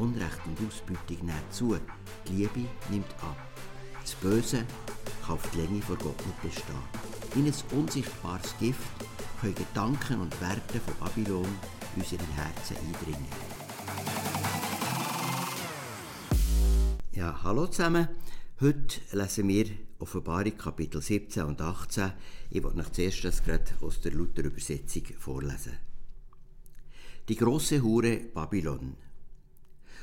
Unrecht und Ausbeutung nimmt zu, die Liebe nimmt ab. Das Böse kann auf die Länge vor Gott nicht bestehen. In ein unsichtbares Gift können Gedanken und Werte von Babylon in unsere Herzen eindringen. Ja, hallo zusammen. Heute lesen wir Offenbarung Kapitel 17 und 18. Ich wollte euch zuerst das gerade aus der Luther-Übersetzung vorlesen. Die große Hure Babylon.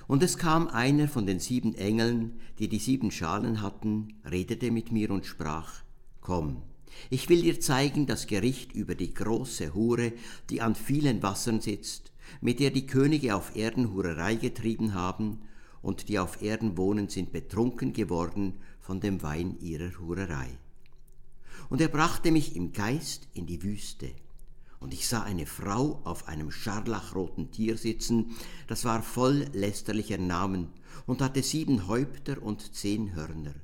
Und es kam einer von den sieben Engeln, die die sieben Schalen hatten, redete mit mir und sprach, Komm, ich will dir zeigen das Gericht über die große Hure, die an vielen Wassern sitzt, mit der die Könige auf Erden Hurerei getrieben haben, und die auf Erden wohnen, sind betrunken geworden von dem Wein ihrer Hurerei. Und er brachte mich im Geist in die Wüste, und ich sah eine Frau auf einem scharlachroten Tier sitzen, das war voll lästerlicher Namen und hatte sieben Häupter und zehn Hörner.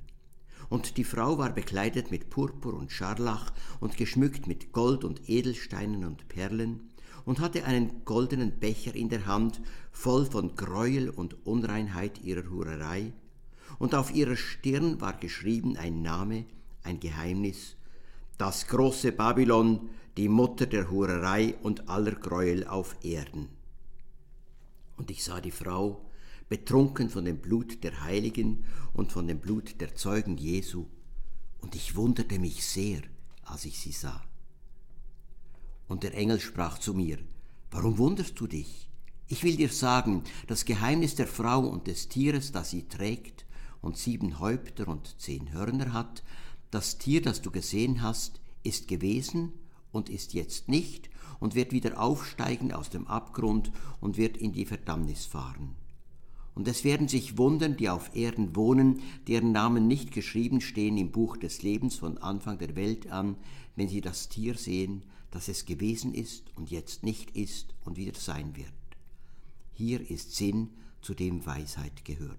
Und die Frau war bekleidet mit Purpur und Scharlach und geschmückt mit Gold und Edelsteinen und Perlen und hatte einen goldenen Becher in der Hand, voll von Gräuel und Unreinheit ihrer Hurerei, und auf ihrer Stirn war geschrieben ein Name, ein Geheimnis, das große Babylon, die Mutter der Hurerei und aller Gräuel auf Erden. Und ich sah die Frau, betrunken von dem Blut der Heiligen und von dem Blut der Zeugen Jesu, und ich wunderte mich sehr, als ich sie sah. Und der Engel sprach zu mir, Warum wunderst du dich? Ich will dir sagen, das Geheimnis der Frau und des Tieres, das sie trägt und sieben Häupter und zehn Hörner hat, das Tier, das du gesehen hast, ist gewesen und ist jetzt nicht und wird wieder aufsteigen aus dem Abgrund und wird in die Verdammnis fahren. Und es werden sich wundern, die auf Erden wohnen, deren Namen nicht geschrieben stehen im Buch des Lebens von Anfang der Welt an, wenn sie das Tier sehen, das es gewesen ist und jetzt nicht ist und wieder sein wird. Hier ist Sinn, zu dem Weisheit gehört.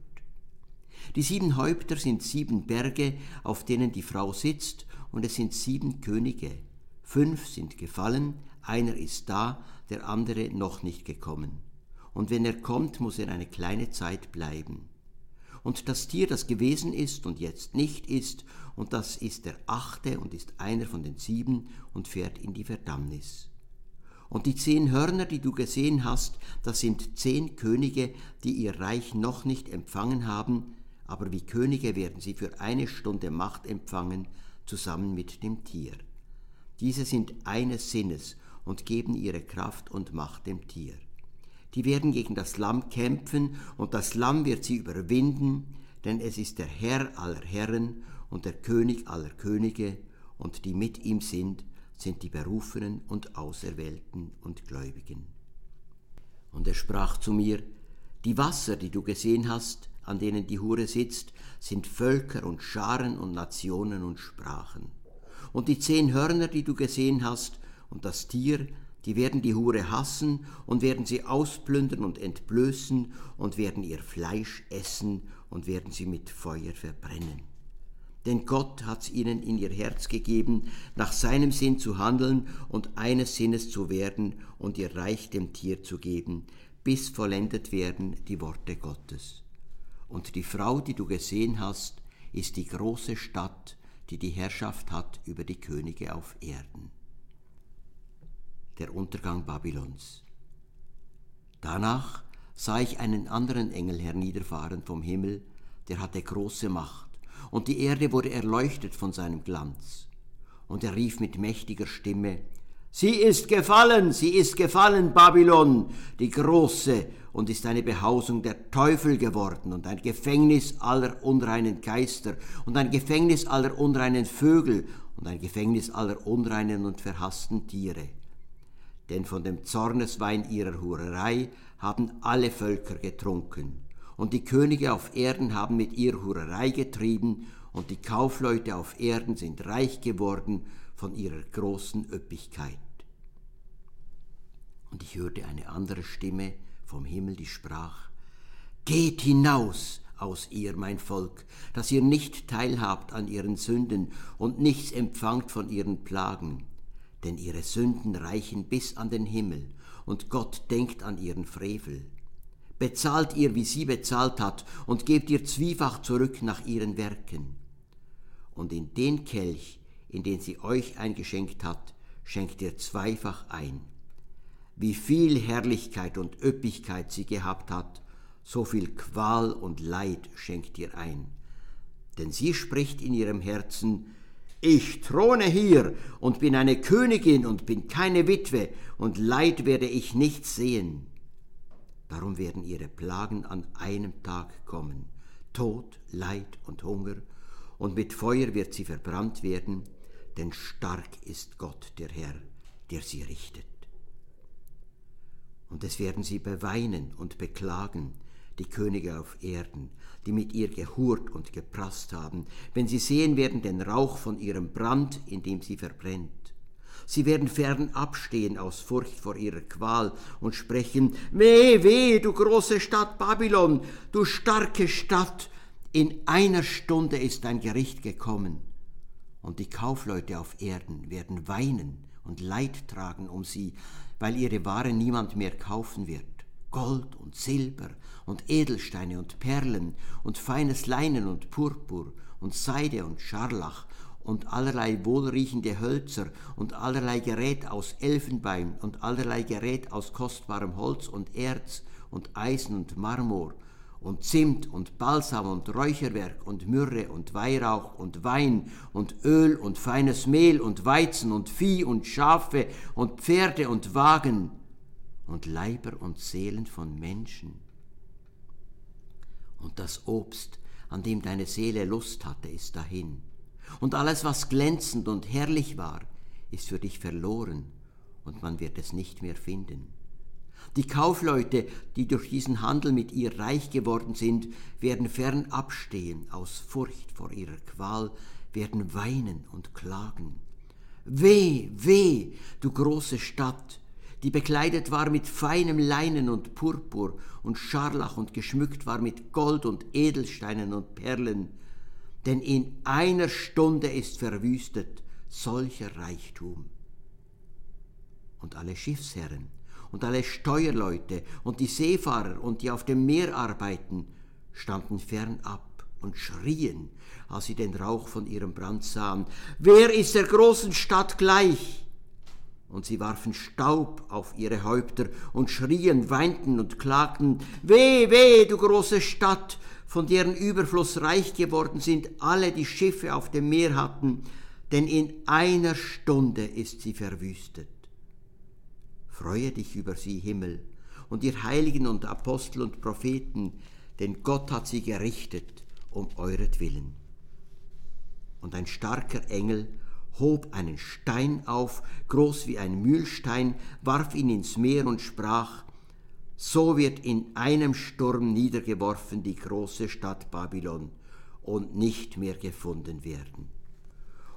Die sieben Häupter sind sieben Berge, auf denen die Frau sitzt, und es sind sieben Könige, Fünf sind gefallen, einer ist da, der andere noch nicht gekommen. Und wenn er kommt, muss er eine kleine Zeit bleiben. Und das Tier, das gewesen ist und jetzt nicht ist, und das ist der achte und ist einer von den sieben und fährt in die Verdammnis. Und die zehn Hörner, die du gesehen hast, das sind zehn Könige, die ihr Reich noch nicht empfangen haben, aber wie Könige werden sie für eine Stunde Macht empfangen, zusammen mit dem Tier. Diese sind eines Sinnes und geben ihre Kraft und Macht dem Tier. Die werden gegen das Lamm kämpfen und das Lamm wird sie überwinden, denn es ist der Herr aller Herren und der König aller Könige und die mit ihm sind, sind die Berufenen und Auserwählten und Gläubigen. Und er sprach zu mir, die Wasser, die du gesehen hast, an denen die Hure sitzt, sind Völker und Scharen und Nationen und Sprachen und die zehn Hörner, die du gesehen hast, und das Tier, die werden die Hure hassen und werden sie ausplündern und entblößen und werden ihr Fleisch essen und werden sie mit Feuer verbrennen. Denn Gott hat's ihnen in ihr Herz gegeben, nach seinem Sinn zu handeln und eines Sinnes zu werden und ihr Reich dem Tier zu geben, bis vollendet werden die Worte Gottes. Und die Frau, die du gesehen hast, ist die große Stadt, die die Herrschaft hat über die Könige auf Erden. Der Untergang Babylons. Danach sah ich einen anderen Engel herniederfahren vom Himmel, der hatte große Macht, und die Erde wurde erleuchtet von seinem Glanz. Und er rief mit mächtiger Stimme, Sie ist gefallen, sie ist gefallen, Babylon, die große, und ist eine Behausung der Teufel geworden und ein Gefängnis aller unreinen Geister und ein Gefängnis aller unreinen Vögel und ein Gefängnis aller unreinen und verhassten Tiere. Denn von dem Zorneswein ihrer Hurerei haben alle Völker getrunken, und die Könige auf Erden haben mit ihr Hurerei getrieben, und die Kaufleute auf Erden sind reich geworden von ihrer großen Üppigkeit. Und ich hörte eine andere Stimme vom Himmel, die sprach, Geht hinaus aus ihr, mein Volk, dass ihr nicht teilhabt an ihren Sünden und nichts empfangt von ihren Plagen, denn ihre Sünden reichen bis an den Himmel, und Gott denkt an ihren Frevel. bezahlt ihr, wie sie bezahlt hat, und gebt ihr zwiefach zurück nach ihren Werken. Und in den Kelch, in den sie euch eingeschenkt hat, schenkt ihr zweifach ein. Wie viel Herrlichkeit und Üppigkeit sie gehabt hat, so viel Qual und Leid schenkt ihr ein. Denn sie spricht in ihrem Herzen, ich throne hier und bin eine Königin und bin keine Witwe, und Leid werde ich nicht sehen. Darum werden ihre Plagen an einem Tag kommen, Tod, Leid und Hunger, und mit Feuer wird sie verbrannt werden, denn stark ist Gott der Herr, der sie richtet. Und es werden sie beweinen und beklagen, die Könige auf Erden, die mit ihr gehurt und geprasst haben, wenn sie sehen werden den Rauch von ihrem Brand, in dem sie verbrennt. Sie werden fern abstehen aus Furcht vor ihrer Qual und sprechen, Weh, weh, du große Stadt Babylon, du starke Stadt, in einer Stunde ist dein Gericht gekommen. Und die Kaufleute auf Erden werden weinen und Leid tragen um sie, weil ihre Ware niemand mehr kaufen wird. Gold und Silber und Edelsteine und Perlen und feines Leinen und Purpur und Seide und Scharlach und allerlei wohlriechende Hölzer und allerlei Gerät aus Elfenbein und allerlei Gerät aus kostbarem Holz und Erz und Eisen und Marmor und Zimt und Balsam und Räucherwerk und Myrrhe und Weihrauch und Wein und Öl und feines Mehl und Weizen und Vieh und Schafe und Pferde und Wagen und Leiber und Seelen von Menschen. Und das Obst, an dem deine Seele Lust hatte, ist dahin und alles, was glänzend und herrlich war, ist für dich verloren und man wird es nicht mehr finden. Die Kaufleute, die durch diesen Handel mit ihr reich geworden sind, werden fern abstehen aus Furcht vor ihrer Qual, werden weinen und klagen. Weh, weh, du große Stadt, die bekleidet war mit feinem Leinen und Purpur und Scharlach und geschmückt war mit Gold und Edelsteinen und Perlen, denn in einer Stunde ist verwüstet solcher Reichtum. Und alle Schiffsherren und alle Steuerleute und die Seefahrer und die auf dem Meer arbeiten, standen fernab und schrien, als sie den Rauch von ihrem Brand sahen, wer ist der großen Stadt gleich? Und sie warfen Staub auf ihre Häupter und schrien, weinten und klagten, Weh, weh, du große Stadt, von deren Überfluss reich geworden sind alle, die Schiffe auf dem Meer hatten, denn in einer Stunde ist sie verwüstet. Freue dich über sie, Himmel, und ihr Heiligen und Apostel und Propheten, denn Gott hat sie gerichtet um euretwillen. Und ein starker Engel hob einen Stein auf, groß wie ein Mühlstein, warf ihn ins Meer und sprach, so wird in einem Sturm niedergeworfen die große Stadt Babylon und nicht mehr gefunden werden.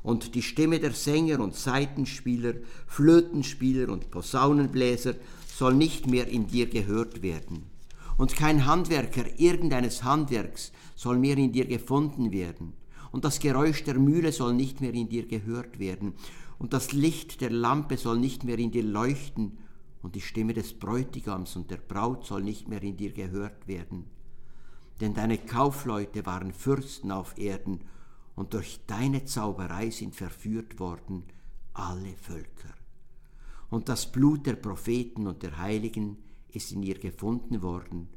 Und die Stimme der Sänger und Saitenspieler, Flötenspieler und Posaunenbläser soll nicht mehr in dir gehört werden. Und kein Handwerker irgendeines Handwerks soll mehr in dir gefunden werden. Und das Geräusch der Mühle soll nicht mehr in dir gehört werden. Und das Licht der Lampe soll nicht mehr in dir leuchten und die Stimme des Bräutigams und der Braut soll nicht mehr in dir gehört werden. Denn deine Kaufleute waren Fürsten auf Erden, und durch deine Zauberei sind verführt worden alle Völker. Und das Blut der Propheten und der Heiligen ist in ihr gefunden worden,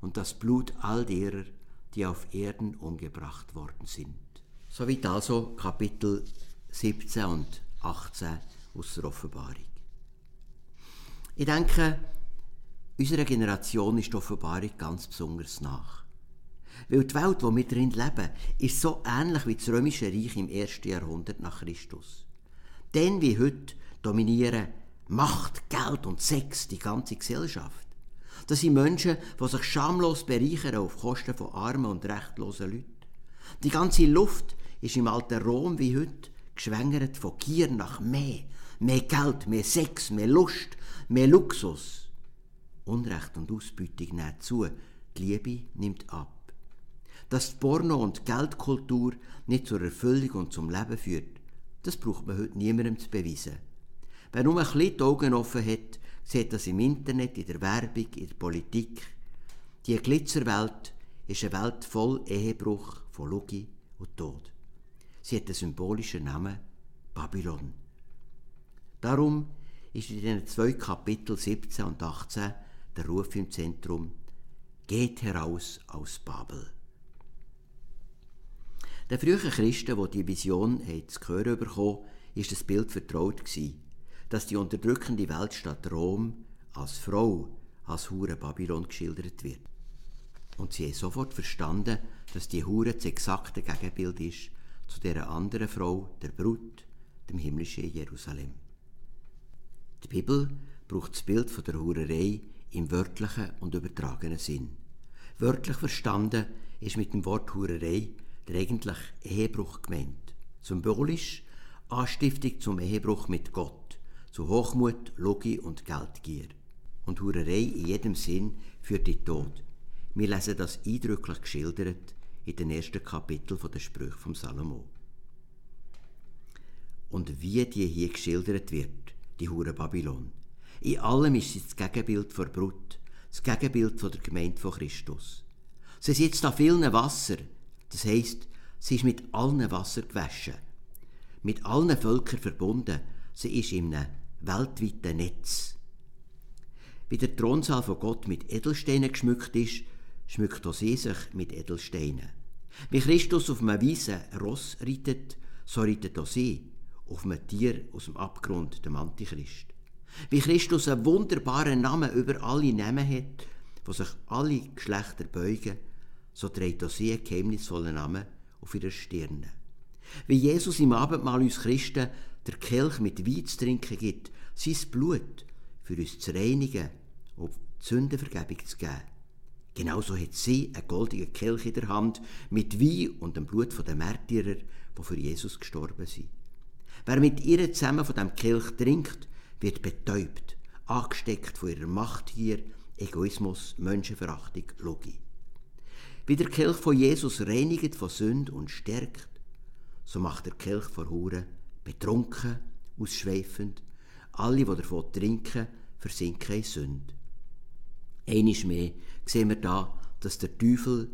und das Blut all derer, die auf Erden umgebracht worden sind. Soweit also Kapitel 17 und 18 aus der Offenbarung. Ich denke, unserer Generation ist die Offenbarung ganz besonders nach. Weil die Welt, in wir drin leben, ist so ähnlich wie das Römische Reich im ersten Jahrhundert nach Christus. Denn wie heute dominieren Macht, Geld und Sex die ganze Gesellschaft. Das sind Menschen, die sich schamlos bereichern auf Kosten von armen und rechtlosen Leuten. Die ganze Luft ist im alten Rom wie heute geschwängert von Gier nach mehr, mehr Geld, mehr Sex, mehr Lust, mehr Luxus. Unrecht und Ausbeutung nehmen zu, die Liebe nimmt ab. Dass die Porno- und Geldkultur nicht zur Erfüllung und zum Leben führt, das braucht man heute niemandem zu beweisen. Wer nur ein bisschen die Augen offen hat, sieht das im Internet, in der Werbung, in der Politik. Die Glitzerwelt ist eine Welt voll Ehebruch von Lüge und Tod. Sie hat den symbolischen Namen Babylon. Darum ist in den zwei Kapitel 17 und 18 der Ruf im Zentrum Geht heraus aus Babel. Den frühen Christen, die die Vision zu hören bekommen, ist das Bild vertraut dass die unterdrückende Weltstadt Rom als Frau, als Hure Babylon geschildert wird. Und sie haben sofort verstanden, dass die Hure das exakte Gegenbild ist zu der anderen Frau, der Brut, dem himmlischen Jerusalem. Die Bibel braucht das Bild von der Hurerei im wörtlichen und übertragenen Sinn. Wörtlich verstanden ist mit dem Wort Hurerei der eigentlich Ehebruch gemeint. Symbolisch Anstiftung zum Ehebruch mit Gott, zu Hochmut, Logie und Geldgier. Und Hurerei in jedem Sinn führt in Tod. Wir lesen das eindrücklich geschildert in den ersten Kapiteln der Sprüche vom Salomo. Und wie die hier geschildert wird, die Hure Babylon. In allem ist sie das Gegenbild von Brut, das Gegenbild der Gemeinde von Christus. Sie sitzt auf vielen Wasser, das heisst, sie ist mit allen Wasser gewaschen, mit allen Völkern verbunden, sie ist in einem weltweiten Netz. Wie der Thronsaal von Gott mit Edelsteinen geschmückt ist, schmückt auch sie sich mit Edelsteinen. Wie Christus auf einem weißen Ross reitet, so reitet auch sie auf einem Tier aus dem Abgrund, dem Antichrist. Wie Christus einen wunderbaren Namen über alle Namen hat, wo sich alle Geschlechter beugen, so trägt auch sie einen geheimnisvollen Namen auf ihrer Stirne. Wie Jesus im Abendmahl uns Christen der Kelch mit Wein zu trinken gibt, sein Blut für uns zu reinigen und Sündenvergebung zu geben. Genauso hat sie einen goldenen Kelch in der Hand mit Wein und dem Blut der Märtyrer, die für Jesus gestorben sind. Wer mit ihr zusammen von dem Kelch trinkt, wird betäubt, angesteckt von ihrer Machtgier, Egoismus, Menschenverachtung, Logik. Wie der Kelch von Jesus reinigt von Sünd und stärkt, so macht der Kelch von Huren betrunken, ausschweifend. Alle, die davon trinken, versinken in Sünde. Einiges mehr sehen wir da, dass der Teufel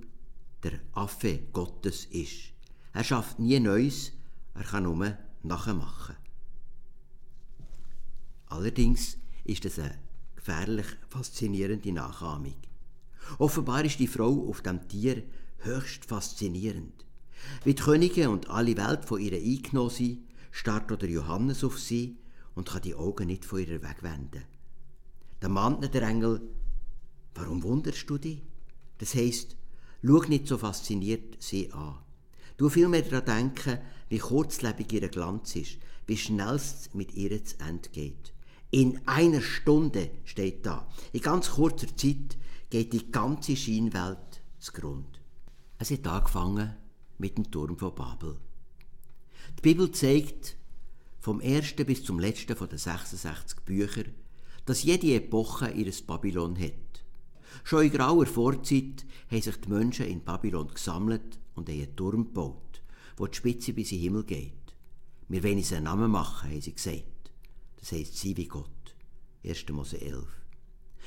der Affe Gottes ist. Er schafft nie Neues, er kann nur nachmachen. Allerdings ist es eine gefährlich faszinierende Nachahmung. Offenbar ist die Frau auf dem Tier höchst faszinierend. Wie die Könige und alle Welt von ihr eingenommen sind, starrt oder Johannes auf sie und kann die Augen nicht von ihr wegwenden. Da mahnt der Engel, warum wunderst du dich? Das heisst, schau nicht so fasziniert sie an. Du vielmehr daran denken, wie kurzlebig ihr Glanz ist, wie schnell es mit ihr zu Ende geht. In einer Stunde steht da. In ganz kurzer Zeit geht die ganze Scheinwelt zugrunde. Es hat angefangen mit dem Turm von Babel. Die Bibel zeigt vom ersten bis zum letzten von den 66 Büchern, dass jede Epoche ihres Babylon hat. Schon in grauer Vorzeit haben sich die Menschen in Babylon gesammelt und einen Turm gebaut, wo die Spitze bis in den Himmel geht. Wir wollen uns einen Namen machen, haben sie gesagt. Das heisst sie wie Gott. 1. Mose 11.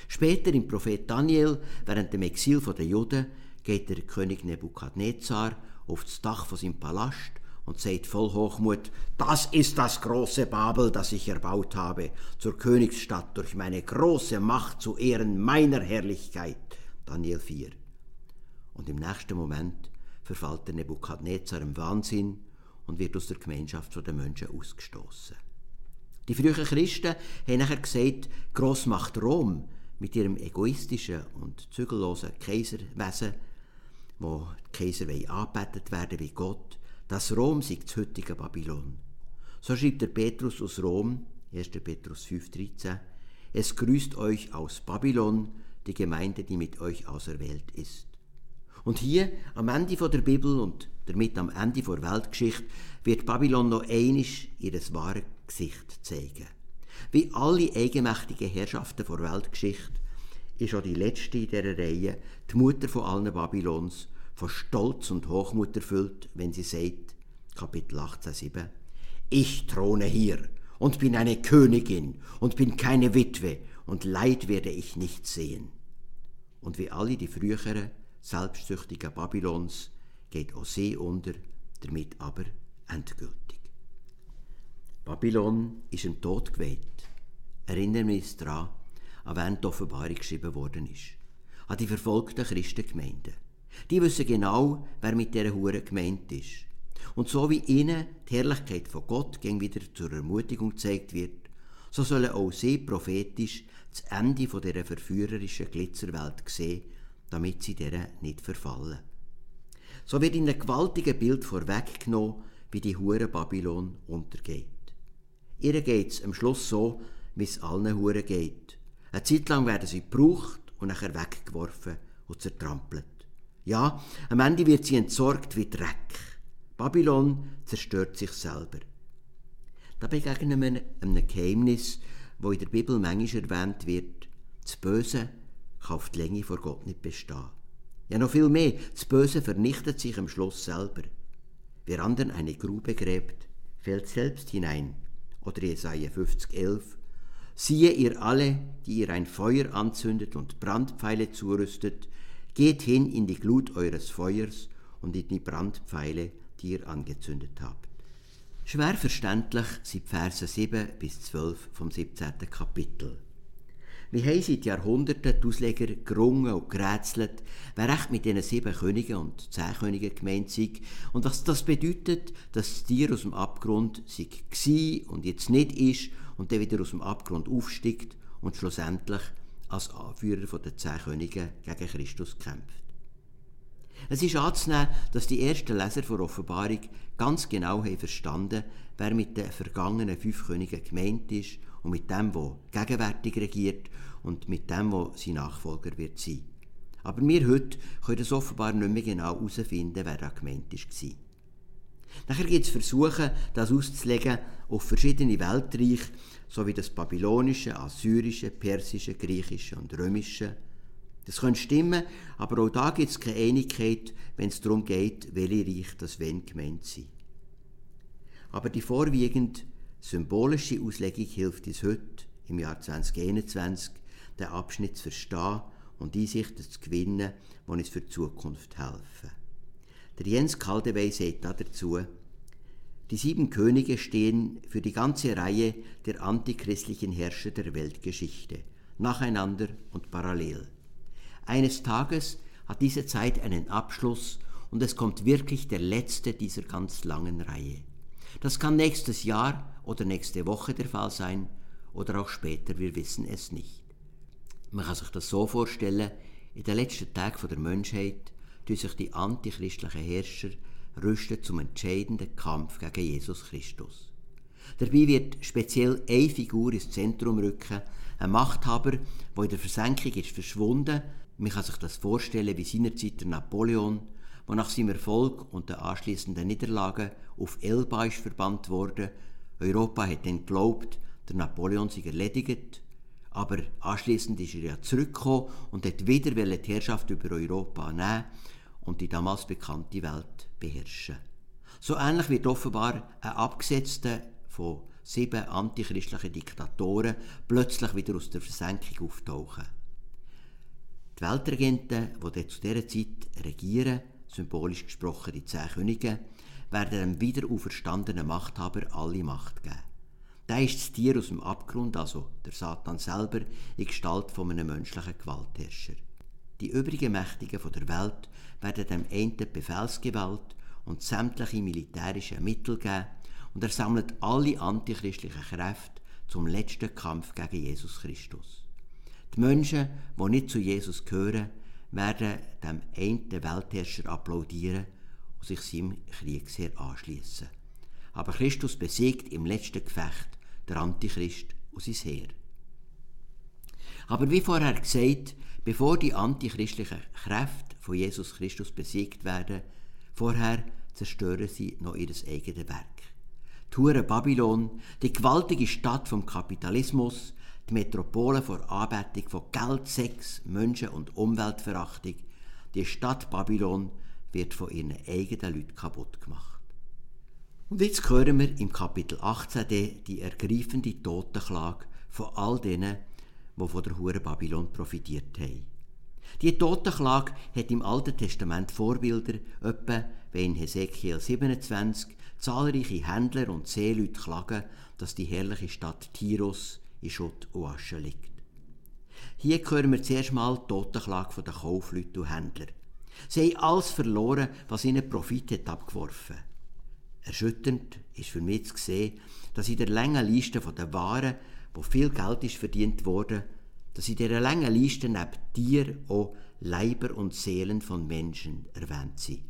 Später im Prophet Daniel, während dem Exil der Juden, geht der König Nebukadnezar auf das Dach von seinem Palast und sagt voll Hochmut, das ist das große Babel, das ich erbaut habe, zur Königsstadt durch meine große Macht zu Ehren meiner Herrlichkeit. Daniel 4. Und im nächsten Moment verfällt der Nebukadnezar im Wahnsinn und wird aus der Gemeinschaft der Menschen ausgestoßen. Die frühen Christen haben nachher gesagt, Grossmacht Rom mit ihrem egoistischen und zügellosen Kaiserwesen, wo die Kaiser angebetet werden wie Gott, das Rom sei das heutige Babylon. So schreibt der Petrus aus Rom, 1. Petrus 5,13, es grüßt euch aus Babylon, die Gemeinde, die mit euch auserwählt ist. Und hier am Ende der Bibel und damit am Ende der Weltgeschichte wird Babylon noch einisch ihres wahren Gesicht zeigen. Wie alle eigenmächtigen Herrschaften der Weltgeschichte ist auch die letzte in dieser Reihe, die Mutter von allen Babylons, von Stolz und Hochmut erfüllt, wenn sie sagt, Kapitel 18,7, Ich throne hier und bin eine Königin und bin keine Witwe und Leid werde ich nicht sehen. Und wie alle die früheren, selbstsüchtigen Babylons geht auch sie unter, damit aber endgültig. Babylon ist im Tod geweiht. Erinnern wir uns daran, an wen die Offenbarung geschrieben worden ist. An die verfolgten Christengemeinden. Die wissen genau, wer mit dieser Hure gemeint ist. Und so wie ihnen die Herrlichkeit von Gott gegen wieder zur Ermutigung gezeigt wird, so sollen auch sie prophetisch das Ende dieser verführerischen Glitzerwelt sehen, damit sie dieser nicht verfallen. So wird in einem gewaltigen Bild vorweggenommen, wie die Hure Babylon untergeht. Ihr es am Schluss so, wie es allen Huren geht. Eine Zeit lang werden sie gebraucht und nachher weggeworfen und zertrampelt. Ja, am Ende wird sie entsorgt wie Dreck. Babylon zerstört sich selber. Da begegnen wir einem Geheimnis, wo in der Bibel manchmal erwähnt wird, das Böse kann auf die Länge vor Gott nicht bestehen. Ja, noch viel mehr, das Böse vernichtet sich am Schluss selber. Wer anderen eine Grube gräbt, fällt selbst hinein. Oder Jesaja 50, 11. Siehe ihr alle, die ihr ein Feuer anzündet und Brandpfeile zurüstet, geht hin in die Glut eures Feuers und in die Brandpfeile, die ihr angezündet habt. Schwer verständlich sind Verse 7 bis 12 vom 17. Kapitel. Wir haben seit Jahrhunderten die Ausleger gerungen und gerätselt, wer recht mit diesen sieben Königen und zehn Königen gemeint sei und was das bedeutet, dass das Tier aus dem Abgrund sei und jetzt nicht ist und dann wieder aus dem Abgrund aufsteigt und schlussendlich als Anführer der zehn Könige gegen Christus kämpft. Es ist anzunehmen, dass die ersten Leser der Offenbarung ganz genau haben verstanden, wer mit den vergangenen fünf Königen gemeint ist und mit dem, der gegenwärtig regiert und mit dem, der sein Nachfolger wird sein. Aber wir heute können es offenbar nicht mehr genau herausfinden, wer da gemeint war. Nachher gibt es Versuche, das auszulegen auf verschiedene Weltreiche, sowie das babylonische, assyrische, persische, griechische und römische. Das könnte stimmen, aber auch da gibt es keine Einigkeit, wenn es darum geht, welche Reich das wenn gemeint sind. Aber die vorwiegend Symbolische Auslegung hilft uns heute, im Jahr 2021, den Abschnitt zu verstehen und Einsichten zu gewinnen, die uns für die Zukunft helfen. Der Jens Kaldewey sagt dazu, die sieben Könige stehen für die ganze Reihe der antichristlichen Herrscher der Weltgeschichte, nacheinander und parallel. Eines Tages hat diese Zeit einen Abschluss und es kommt wirklich der letzte dieser ganz langen Reihe. Das kann nächstes Jahr oder nächste Woche der Fall sein oder auch später, wir wissen es nicht. Man kann sich das so vorstellen, in den letzten Tagen der Menschheit tun sich die antichristlichen Herrscher rüsten zum entscheidenden Kampf gegen Jesus Christus. Dabei wird speziell eine Figur ins Zentrum rücken, ein Machthaber, der in der Versenkung ist verschwunden. Man kann sich das vorstellen wie seinerzeit der Napoleon, der nach seinem Erfolg und den anschließenden Niederlagen auf Elba ist verbannt wurde Europa hat dann geglaubt, der Napoleon sei erledigt, aber anschließend ist er ja zurückgekommen und hat wieder die Herrschaft über Europa nehmen und die damals bekannte Welt beherrschen. So ähnlich wird offenbar ein Abgesetzter von sieben antichristlichen Diktatoren plötzlich wieder aus der Versenkung auftauchen. Die Weltregenten, die zu dieser Zeit regieren, symbolisch gesprochen die zehn Könige, werden dem wieder auferstandenen Machthaber alle Macht geben. Da ist das Tier aus dem Abgrund, also der Satan selber, in Gestalt von einem menschlichen Gewaltherrscher. Die übrigen Mächtigen von der Welt werden dem einen Befehlsgewalt und sämtliche militärische Mittel geben und er sammelt alle antichristlichen Kräfte zum letzten Kampf gegen Jesus Christus. Die Menschen, die nicht zu Jesus gehören, werden dem einen Weltherrscher applaudieren und sich seinem Kriegsheer anschließen. Aber Christus besiegt im letzten Gefecht der Antichrist und sein Heer. Aber wie vorher gesagt, bevor die antichristlichen Kräfte von Jesus Christus besiegt werden, vorher zerstören sie noch ihr eigenes Werk. Die Hure Babylon, die gewaltige Stadt vom Kapitalismus, die Metropole vor Anbetung von Geld, Sex, Menschen- und Umweltverachtung, die Stadt Babylon wird von ihren eigenen Leuten kaputt gemacht. Und jetzt hören wir im Kapitel 18 die ergreifende Totenklage von all denen, die von der Hure Babylon profitiert haben. Die Totenklage hat im Alten Testament Vorbilder, etwa wenn in Hesekiel 27 zahlreiche Händler und Seeleute klagen, dass die herrliche Stadt Tiros in Schutt und Asche liegt. Hier hören wir zuerst mal die Totenklage der Kaufleute und Händler. Sie haben alles verloren, was ihnen Profit hat abgeworfen. Erschütternd ist für mich zu sehen, dass in der langen Liste der Waren, wo viel Geld ist verdient wurde, dass in dieser langen Liste neben Tier auch Leiber und Seelen von Menschen erwähnt sind.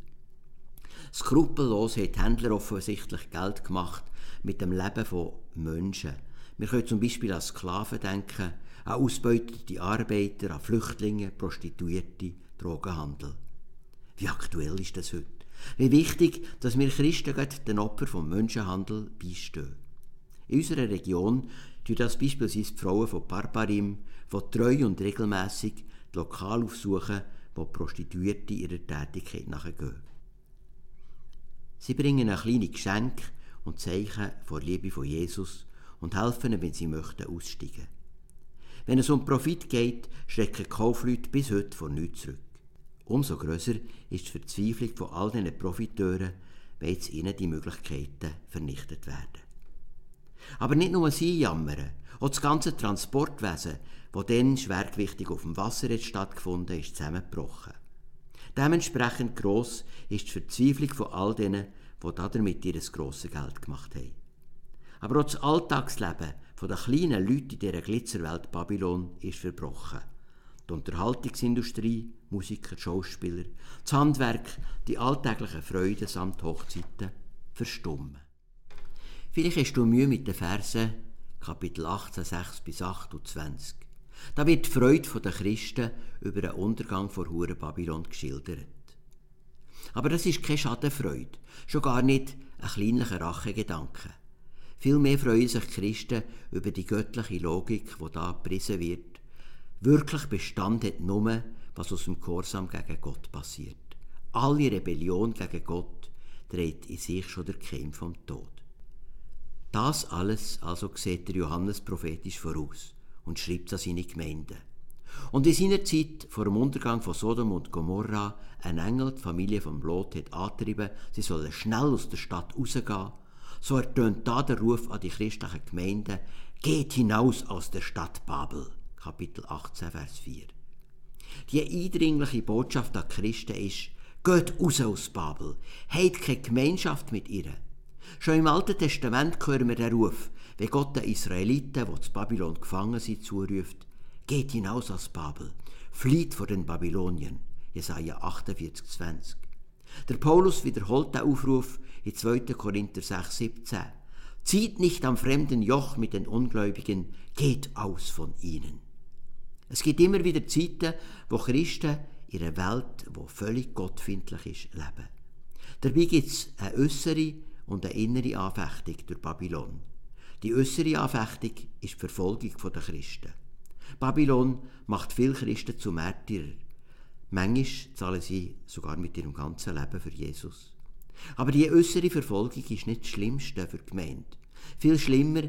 Skrupellos hat Händler offensichtlich Geld gemacht mit dem Leben von Menschen. Wir können zum Beispiel an Sklaven denken, an ausbeutete Arbeiter, an Flüchtlinge, Prostituierte, Drogenhandel. Wie aktuell ist das heute? Wie wichtig, dass wir Christen den Opfern vom Menschenhandel beistehen. In unserer Region tun das beispielsweise die Frauen von Barbarim, die treu und regelmäßig die Lokale aufsuchen, wo Prostituierte ihrer Tätigkeit nachgehen. Sie bringen ein kleines Geschenk und Zeichen vor Liebe von Jesus und helfen ihnen, wenn sie möchten, aussteigen. Wenn es um Profit geht, schrecken Kaufleute bis heute vor nichts zurück. Umso größer ist die Verzweiflung von all diesen Profiteuren, wenn jetzt ihnen die Möglichkeiten vernichtet werden. Aber nicht nur sie jammern, auch das ganze Transportwesen, das dann schwergewichtig auf dem Wasser jetzt stattgefunden ist, zusammengebrochen. Dementsprechend gross ist die Verzweiflung von all denen, die damit ihr grosses Geld gemacht haben. Aber auch das Alltagsleben der kleinen Leute in dieser Glitzerwelt Babylon ist verbrochen. Die Unterhaltungsindustrie, Musiker, Schauspieler, das Handwerk, die alltäglichen Freuden samt Hochzeiten verstummen. Vielleicht hast du Mühe mit den Versen Kapitel 18, 6 bis 28. Da wird die Freude der Christen über den Untergang vor Hure Babylon geschildert. Aber das ist keine Schadenfreude, schon gar nicht ein kleinlicher Rachegedanke. Vielmehr freuen sich Christen über die göttliche Logik, die da gepriesen wird. Wirklich Bestand hat nur, was aus dem Gehorsam gegen Gott passiert. Alle Rebellion gegen Gott dreht in sich schon der Keim vom Tod. Das alles also sieht der Johannes prophetisch voraus und schreibt an seine Gemeinden. Und in seiner Zeit vor dem Untergang von Sodom und Gomorra ein Engel die Familie von Lot hat angetrieben, sie sollen schnell aus der Stadt rausgehen. So ertönt da der Ruf an die christlichen Gemeinden, geht hinaus aus der Stadt Babel. Kapitel 18, Vers 4. Die eindringliche Botschaft an Christen ist, geht raus aus Babel, habt keine Gemeinschaft mit ihr. Schon im Alten Testament hören wir den Ruf, wie Gott den Israeliten, die zu Babylon gefangen sind, zuruft, geht hinaus aus Babel, flieht vor den Babylonien. Jesaja 48, 20. Der Paulus wiederholt den Aufruf in 2. Korinther 6, 17. Zieht nicht am fremden Joch mit den Ungläubigen, geht aus von ihnen. Es gibt immer wieder Zeiten, wo Christen in einer Welt, wo völlig gottfindlich ist, leben. Dabei gibt es eine äußere und eine innere Anfechtung durch Babylon. Die äußere Anfechtung ist die Verfolgung der Christen. Babylon macht viele Christen zu Märtyrern. Manchmal zahlen sie sogar mit ihrem ganzen Leben für Jesus. Aber die äußere Verfolgung ist nicht das Schlimmste für die Gemeinde. Viel schlimmer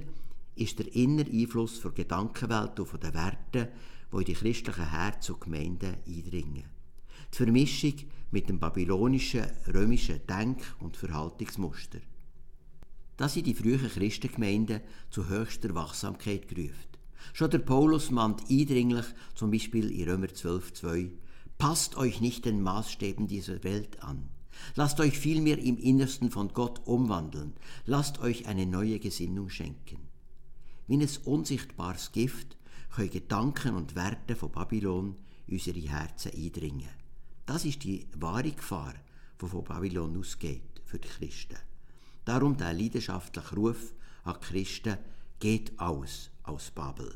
ist der innere Einfluss der Gedankenwelt und der Werte, die in die christlichen Herzen und Gemeinden eindringen. Die Vermischung mit dem babylonischen, römischen Denk- und Verhaltungsmuster. Das sind die frühen Christengemeinden zu höchster Wachsamkeit gerufen. Schon der Paulus mahnt eindringlich, zum Beispiel in Römer 12,2, passt euch nicht den Maßstäben dieser Welt an. Lasst euch vielmehr im Innersten von Gott umwandeln. Lasst euch eine neue Gesinnung schenken. Wie ein unsichtbares Gift können Gedanken und Werte von Babylon unsere Herzen eindringen. Das ist die wahre Gefahr, die von Babylon ausgeht für die Christen. Darum der leidenschaftliche Ruf an Christen, geht aus aus Babel.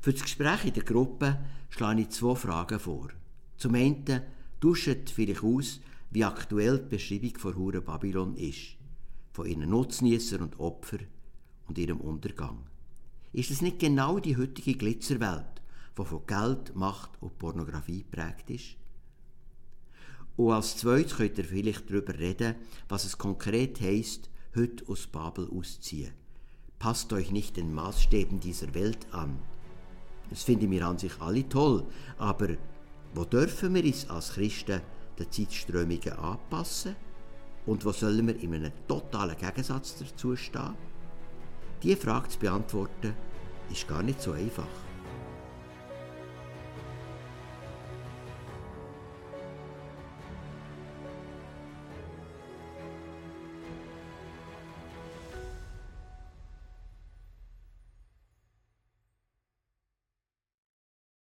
Für das Gespräch in der Gruppe schlage ich zwei Fragen vor. Zum einen tauscht vielleicht aus, wie aktuell die Beschreibung von Hure Babylon ist, von ihren Nutznießern und Opfern und ihrem Untergang. Ist es nicht genau die heutige Glitzerwelt, die von Geld, Macht und Pornografie prägt ist? Und als zweites könnt ihr vielleicht darüber reden, was es konkret heisst, heute aus Babel auszuziehen. Passt euch nicht den Maßstäben dieser Welt an. Das finden wir an sich alle toll, aber wo dürfen wir uns als Christen den Zeitströmungen anpassen? Und wo sollen wir in einem totalen Gegensatz dazu stehen? Diese Frage zu beantworten, ist gar nicht so einfach.